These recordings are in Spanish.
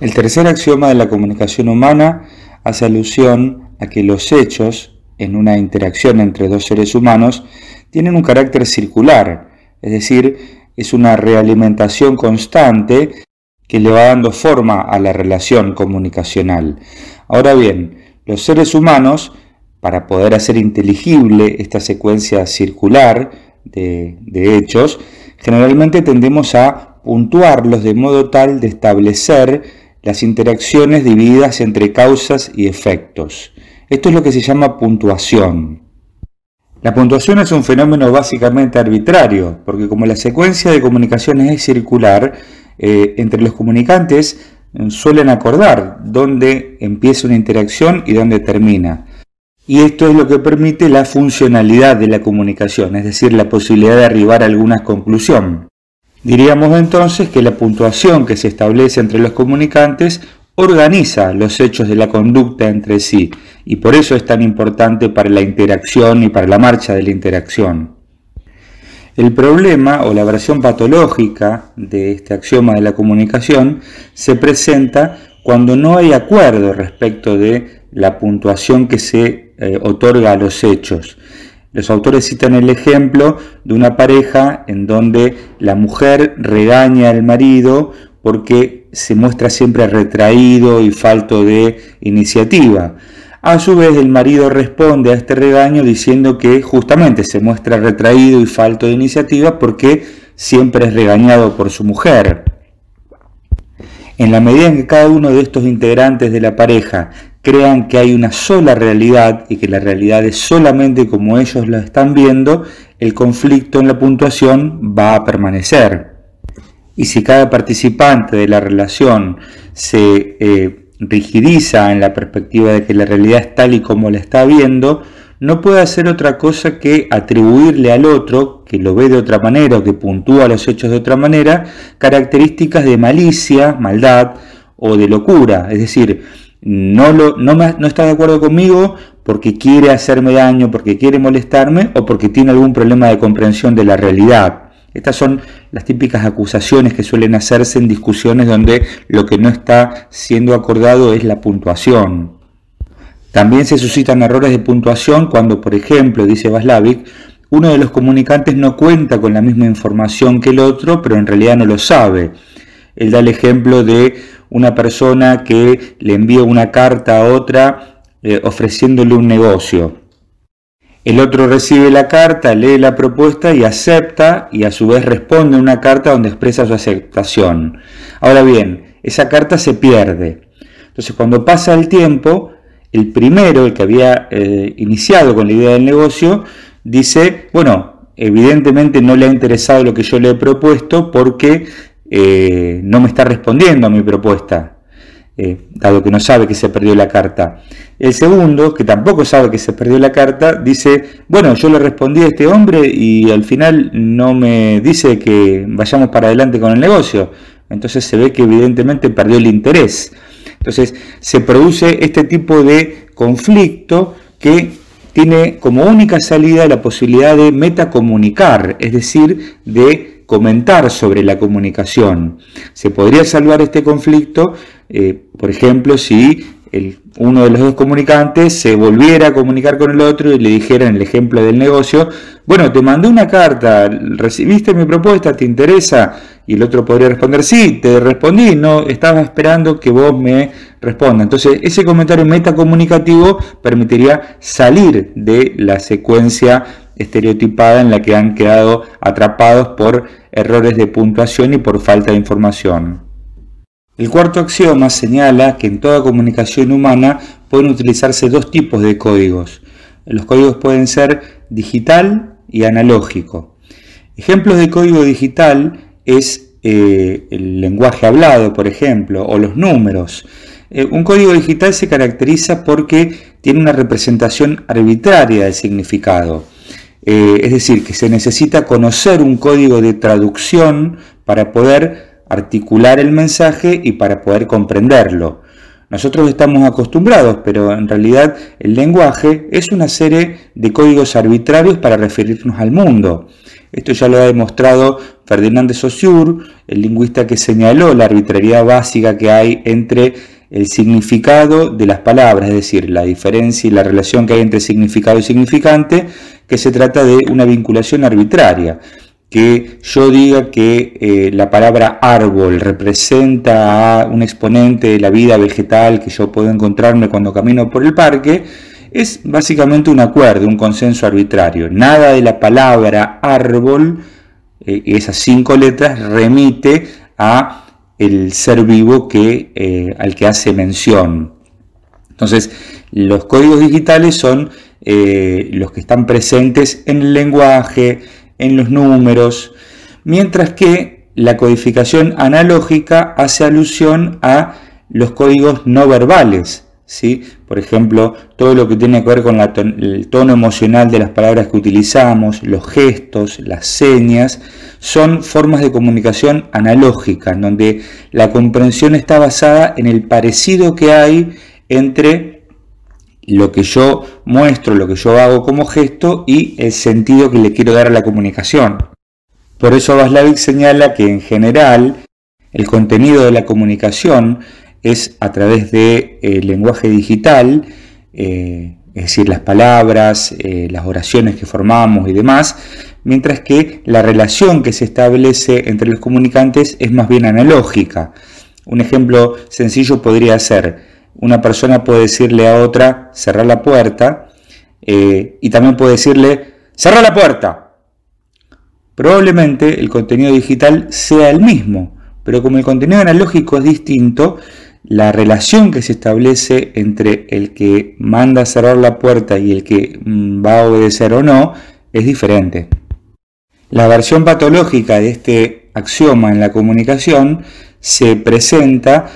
El tercer axioma de la comunicación humana hace alusión a que los hechos en una interacción entre dos seres humanos tienen un carácter circular, es decir, es una realimentación constante que le va dando forma a la relación comunicacional. Ahora bien, los seres humanos, para poder hacer inteligible esta secuencia circular de, hechos, generalmente tendemos a puntuarlos de modo tal de establecer las interacciones divididas entre causas y efectos. Esto es lo que se llama puntuación. La puntuación es un fenómeno básicamente arbitrario, porque como la secuencia de comunicaciones es circular, eh, entre los comunicantes eh, suelen acordar dónde empieza una interacción y dónde termina. Y esto es lo que permite la funcionalidad de la comunicación, es decir, la posibilidad de arribar a alguna conclusión. Diríamos entonces que la puntuación que se establece entre los comunicantes organiza los hechos de la conducta entre sí y por eso es tan importante para la interacción y para la marcha de la interacción. El problema o la versión patológica de este axioma de la comunicación se presenta cuando no hay acuerdo respecto de la puntuación que se eh, otorga a los hechos. Los autores citan el ejemplo de una pareja en donde la mujer regaña al marido porque se muestra siempre retraído y falto de iniciativa. A su vez el marido responde a este regaño diciendo que justamente se muestra retraído y falto de iniciativa porque siempre es regañado por su mujer. En la medida en que cada uno de estos integrantes de la pareja crean que hay una sola realidad y que la realidad es solamente como ellos la están viendo, el conflicto en la puntuación va a permanecer. Y si cada participante de la relación se eh, rigidiza en la perspectiva de que la realidad es tal y como la está viendo, no puede hacer otra cosa que atribuirle al otro, que lo ve de otra manera o que puntúa los hechos de otra manera, características de malicia, maldad o de locura. Es decir, no, lo, no, está de acuerdo conmigo porque quiere hacerme daño, porque quiere molestarme o porque tiene algún problema de comprensión de la realidad. Estas son las típicas acusaciones que suelen hacerse en discusiones donde lo que no está siendo acordado es la puntuación. También se suscitan errores de puntuación cuando, por ejemplo, dice Vaslavic, uno de los comunicantes no cuenta con la misma información que el otro, pero en realidad no lo sabe. Él da el ejemplo de una persona que le envía una carta a otra eh, ofreciéndole un negocio. El otro recibe la carta, lee la propuesta y acepta y a su vez responde una carta donde expresa su aceptación. Ahora bien, esa carta se pierde. Entonces cuando pasa el tiempo, el primero, el que había eh, iniciado con la idea del negocio, dice, bueno, evidentemente no le ha interesado lo que yo le he propuesto porque eh, no me está respondiendo a mi propuesta, eh, dado que no sabe que se perdió la carta. El segundo, que tampoco sabe que se perdió la carta, dice, bueno, yo le respondí a este hombre y al final no me dice que vayamos para adelante con el negocio. Entonces se ve que evidentemente perdió el interés. Entonces se produce este tipo de conflicto que tiene como única salida la posibilidad de metacomunicar, es decir, de comentar sobre la comunicación. Se podría salvar este conflicto, eh, por ejemplo, si uno de los dos comunicantes se volviera a comunicar con el otro y le dijera en el ejemplo del negocio, bueno, te mandé una carta, recibiste mi propuesta, ¿te interesa? Y el otro podría responder, sí, te respondí, no, estaba esperando que vos me respondas. Entonces, ese comentario metacomunicativo permitiría salir de la secuencia estereotipada en la que han quedado atrapados por errores de puntuación y por falta de información. El cuarto axioma señala que en toda comunicación humana pueden utilizarse dos tipos de códigos. Los códigos pueden ser digital y analógico. Ejemplos de código digital es eh, el lenguaje hablado, por ejemplo, o los números. Eh, un código digital se caracteriza porque tiene una representación arbitraria del significado. Eh, es decir, que se necesita conocer un código de traducción para poder articular el mensaje y para poder comprenderlo. Nosotros estamos acostumbrados, pero en realidad el lenguaje es una serie de códigos arbitrarios para referirnos al mundo. Esto ya lo ha demostrado Ferdinand de Saussure, el lingüista que señaló la arbitrariedad básica que hay entre el significado de las palabras, es decir, la diferencia y la relación que hay entre significado y significante, que se trata de una vinculación arbitraria. Que yo diga que eh, la palabra árbol representa a un exponente de la vida vegetal que yo puedo encontrarme cuando camino por el parque, es básicamente un acuerdo, un consenso arbitrario. Nada de la palabra árbol, eh, esas cinco letras, remite a el ser vivo que, eh, al que hace mención. Entonces, los códigos digitales son eh, los que están presentes en el lenguaje, en los números, mientras que la codificación analógica hace alusión a los códigos no verbales, ¿sí? Por ejemplo, todo lo que tiene que ver con el tono emocional de las palabras que utilizamos, los gestos, las señas, son formas de comunicación analógica, donde la comprensión está basada en el parecido que hay entre lo que yo muestro, lo que yo hago como gesto y el sentido que le quiero dar a la comunicación. Por eso Vaslavic señala que en general el contenido de la comunicación es a través del de, lenguaje digital, eh, es decir, las palabras, eh, las oraciones que formamos y demás, mientras que la relación que se establece entre los comunicantes es más bien analógica. Un ejemplo sencillo podría ser, una persona puede decirle a otra, cerrar la puerta, eh, y también puede decirle, cerrar la puerta. Probablemente el contenido digital sea el mismo, pero como el contenido analógico es distinto, la relación que se establece entre el que manda cerrar la puerta y el que mm, va a obedecer o no es diferente. La versión patológica de este axioma en la comunicación se presenta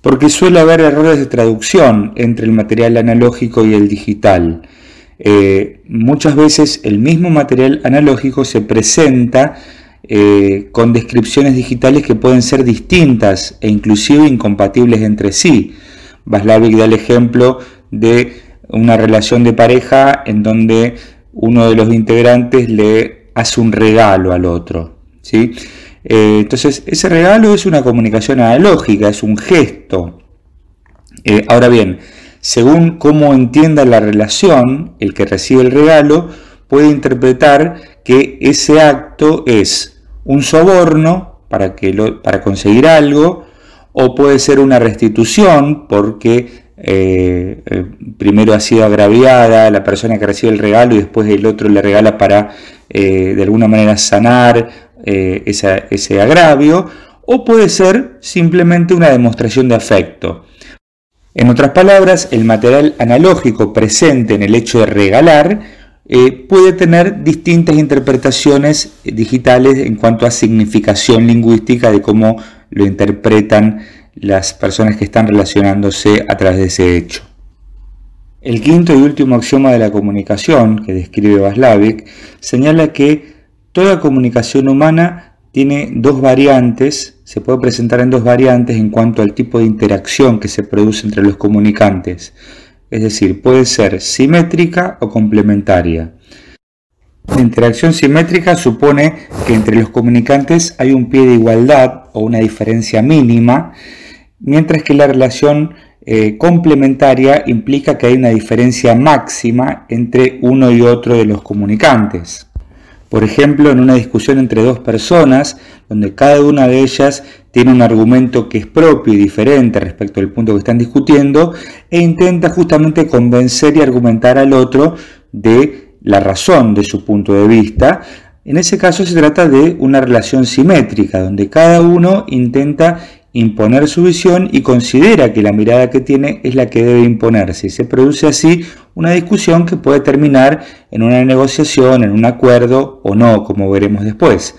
porque suele haber errores de traducción entre el material analógico y el digital. Eh, muchas veces el mismo material analógico se presenta eh, con descripciones digitales que pueden ser distintas e inclusive incompatibles entre sí. Vaslavic da el ejemplo de una relación de pareja en donde uno de los integrantes le hace un regalo al otro. ¿sí? Eh, entonces, ese regalo es una comunicación analógica, es un gesto. Eh, ahora bien, según cómo entienda la relación, el que recibe el regalo puede interpretar que ese acto es un soborno para, que para conseguir algo, o puede ser una restitución porque eh, primero ha sido agraviada la persona que recibe el regalo y después el otro le regala para eh, de alguna manera sanar eh, ese agravio, o puede ser simplemente una demostración de afecto. En otras palabras, el material analógico presente en el hecho de regalar eh, puede tener distintas interpretaciones digitales en cuanto a significación lingüística de cómo lo interpretan las personas que están relacionándose a través de ese hecho. El quinto y último axioma de la comunicación, que describe Vaslavic, señala que toda comunicación humana tiene dos variantes, se puede presentar en dos variantes en cuanto al tipo de interacción que se produce entre los comunicantes. Es decir, puede ser simétrica o complementaria. La interacción simétrica supone que entre los comunicantes hay un pie de igualdad o una diferencia mínima, mientras que la relación eh, complementaria implica que hay una diferencia máxima entre uno y otro de los comunicantes. Por ejemplo, en una discusión entre dos personas, donde cada una de ellas tiene un argumento que es propio y diferente respecto al punto que están discutiendo, e intenta justamente convencer y argumentar al otro de la razón de su punto de vista, en ese caso se trata de una relación simétrica, donde cada uno intenta imponer su visión y considera que la mirada que tiene es la que debe imponerse. Se produce así una discusión que puede terminar en una negociación, en un acuerdo o no, como veremos después.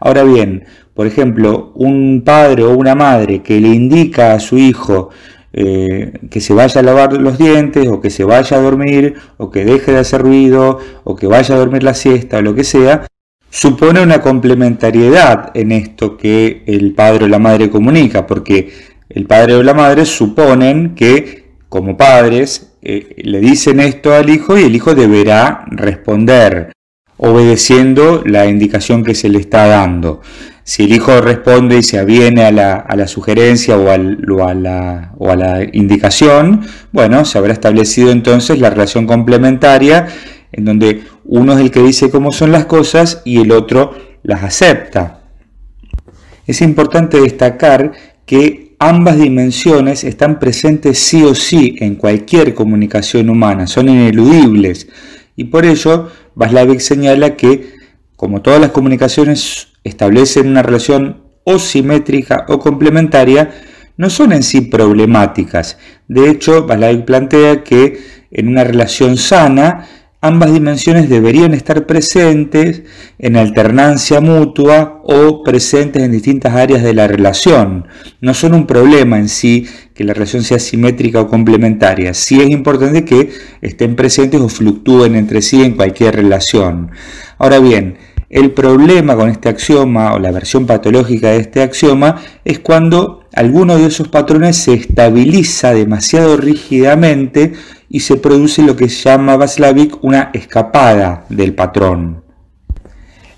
Ahora bien, por ejemplo, un padre o una madre que le indica a su hijo eh, que se vaya a lavar los dientes o que se vaya a dormir o que deje de hacer ruido o que vaya a dormir la siesta o lo que sea, supone una complementariedad en esto que el padre o la madre comunica, porque el padre o la madre suponen que como padres eh, le dicen esto al hijo y el hijo deberá responder. obedeciendo la indicación que se le está dando. Si el hijo responde y se aviene a la, sugerencia o, a la, o a la indicación, bueno, se habrá establecido entonces la relación complementaria en donde uno es el que dice cómo son las cosas y el otro las acepta. Es importante destacar que ambas dimensiones están presentes sí o sí en cualquier comunicación humana, son ineludibles y por ello Vaslavik señala que como todas las comunicaciones establecen una relación o simétrica o complementaria, no son en sí problemáticas. De hecho, Vaslavik plantea que en una relación sana, ambas dimensiones deberían estar presentes en alternancia mutua o presentes en distintas áreas de la relación. No son un problema en sí que la relación sea simétrica o complementaria. Sí es importante que estén presentes o fluctúen entre sí en cualquier relación. Ahora bien, el problema con este axioma o la versión patológica de este axioma es cuando alguno de esos patrones se estabiliza demasiado rígidamente y se produce lo que llama Vaslavik una escapada del patrón.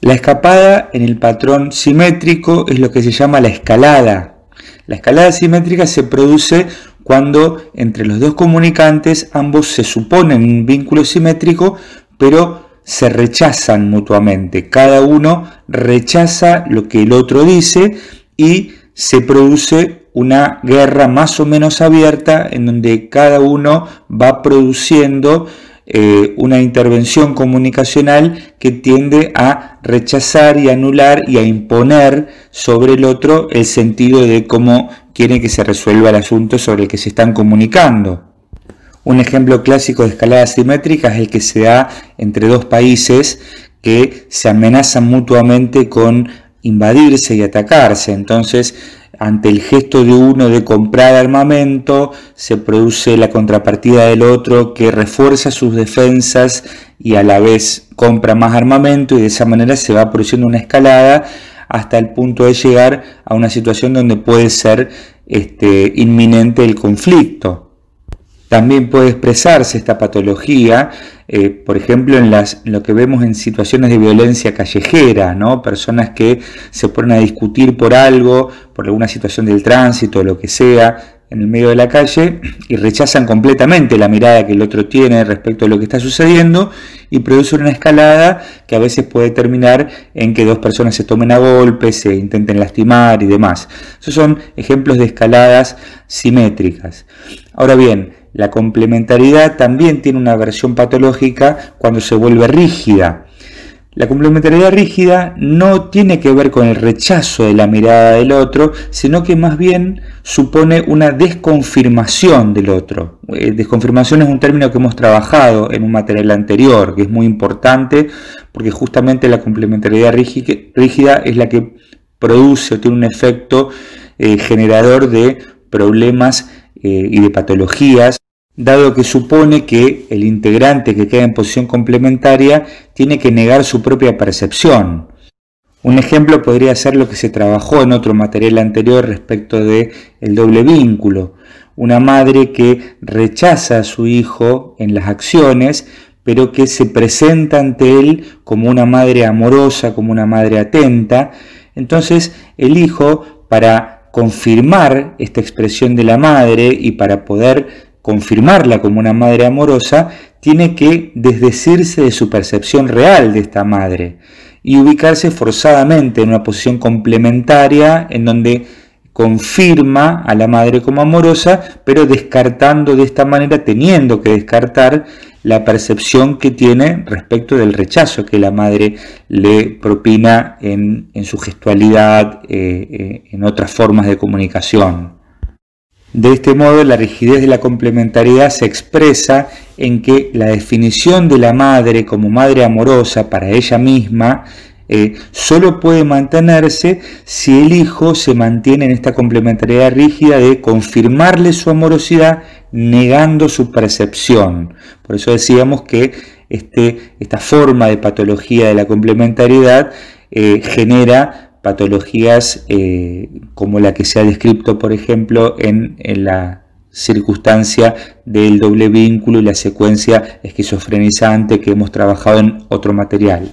La escapada en el patrón simétrico es lo que se llama la escalada. La escalada simétrica se produce cuando entre los dos comunicantes ambos se suponen un vínculo simétrico, pero se rechazan mutuamente. Cada uno rechaza lo que el otro dice y se produce una guerra más o menos abierta en donde cada uno va produciendo eh, una intervención comunicacional que tiende a rechazar y anular y a imponer sobre el otro el sentido de cómo quiere que se resuelva el asunto sobre el que se están comunicando. Un ejemplo clásico de escalada simétrica es el que se da entre dos países que se amenazan mutuamente con invadirse y atacarse. Entonces, ante el gesto de uno de comprar armamento, se produce la contrapartida del otro que refuerza sus defensas y a la vez compra más armamento y de esa manera se va produciendo una escalada hasta el punto de llegar a una situación donde puede ser este, inminente el conflicto. También puede expresarse esta patología, eh, por ejemplo, en, las, lo que vemos en situaciones de violencia callejera, ¿no? personas que se ponen a discutir por algo, por alguna situación del tránsito, lo que sea, en el medio de la calle y rechazan completamente la mirada que el otro tiene respecto a lo que está sucediendo y producen una escalada que a veces puede terminar en que dos personas se tomen a golpes, se intenten lastimar y demás. Esos son ejemplos de escaladas simétricas. Ahora bien, la complementariedad también tiene una versión patológica cuando se vuelve rígida. La complementariedad rígida no tiene que ver con el rechazo de la mirada del otro, sino que más bien supone una desconfirmación del otro. Eh, desconfirmación es un término que hemos trabajado en un material anterior, que es muy importante porque justamente la complementariedad rígida es la que produce o tiene un efecto eh, generador de problemas eh, y de patologías dado que supone que el integrante que queda en posición complementaria tiene que negar su propia percepción. Un ejemplo podría ser lo que se trabajó en otro material anterior respecto de el doble vínculo. Una madre que rechaza a su hijo en las acciones, pero que se presenta ante él como una madre amorosa, como una madre atenta. Entonces el hijo, para confirmar esta expresión de la madre y para poder confirmarla como una madre amorosa, tiene que desdecirse de su percepción real de esta madre y ubicarse forzadamente en una posición complementaria en donde confirma a la madre como amorosa, pero descartando de esta manera, teniendo que descartar la percepción que tiene respecto del rechazo que la madre le propina en, su gestualidad, eh, eh, en otras formas de comunicación. De este modo, la rigidez de la complementariedad se expresa en que la definición de la madre como madre amorosa para ella misma eh, solo puede mantenerse si el hijo se mantiene en esta complementariedad rígida de confirmarle su amorosidad negando su percepción. Por eso decíamos que este, esta forma de patología de la complementariedad eh, genera patologías eh, como la que se ha descrito, por ejemplo, en, en la circunstancia del doble vínculo y la secuencia esquizofrenizante que hemos trabajado en otro material.